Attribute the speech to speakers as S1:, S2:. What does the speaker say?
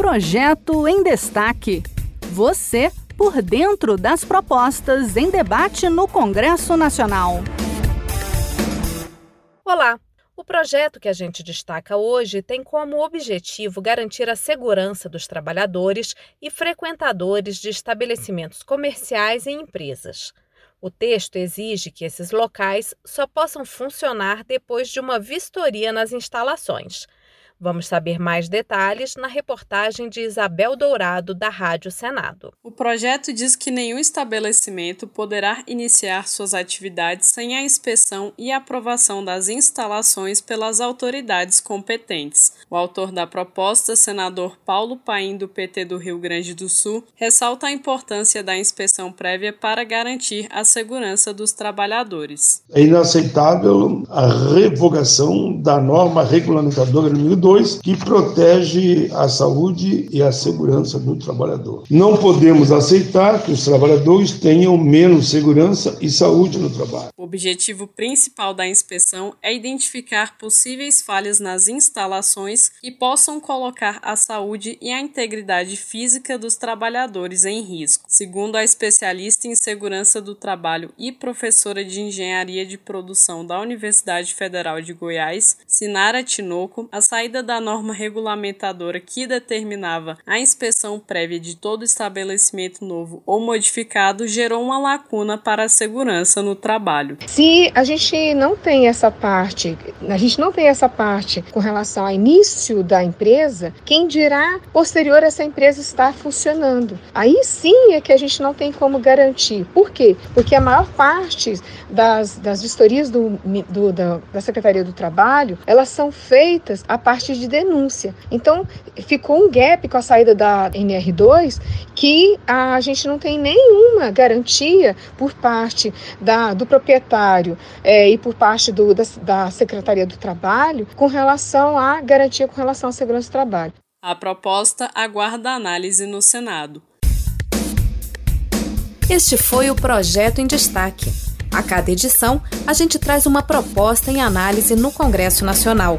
S1: Projeto em Destaque. Você por dentro das propostas em debate no Congresso Nacional.
S2: Olá! O projeto que a gente destaca hoje tem como objetivo garantir a segurança dos trabalhadores e frequentadores de estabelecimentos comerciais e empresas. O texto exige que esses locais só possam funcionar depois de uma vistoria nas instalações. Vamos saber mais detalhes na reportagem de Isabel Dourado, da Rádio Senado.
S3: O projeto diz que nenhum estabelecimento poderá iniciar suas atividades sem a inspeção e aprovação das instalações pelas autoridades competentes. O autor da proposta, senador Paulo Paim, do PT do Rio Grande do Sul, ressalta a importância da inspeção prévia para garantir a segurança dos trabalhadores.
S4: É inaceitável a revogação da norma regulamentadora número 2 2, que protege a saúde e a segurança do trabalhador. Não podemos aceitar que os trabalhadores tenham menos segurança e saúde no trabalho.
S3: O objetivo principal da inspeção é identificar possíveis falhas nas instalações que possam colocar a saúde e a integridade física dos trabalhadores em risco. Segundo a especialista em segurança do trabalho e professora de engenharia de produção da Universidade Federal de Goiás, Sinara Tinoco, a saída da norma regulamentadora que determinava a inspeção prévia de todo estabelecimento novo ou modificado gerou uma lacuna para a segurança no trabalho.
S5: Se a gente não tem essa parte, a gente não tem essa parte com relação ao início da empresa, quem dirá posterior essa empresa estar funcionando? Aí sim é que a gente não tem como garantir. Por quê? Porque a maior parte das, das vistorias do, do da, da Secretaria do Trabalho, elas são feitas a partir de denúncia. Então, ficou um gap com a saída da NR2 que a gente não tem nenhuma garantia por parte da, do proprietário é, e por parte do, da, da Secretaria do Trabalho com relação à garantia com relação à segurança do trabalho.
S3: A proposta aguarda análise no Senado.
S2: Este foi o projeto em destaque. A cada edição, a gente traz uma proposta em análise no Congresso Nacional.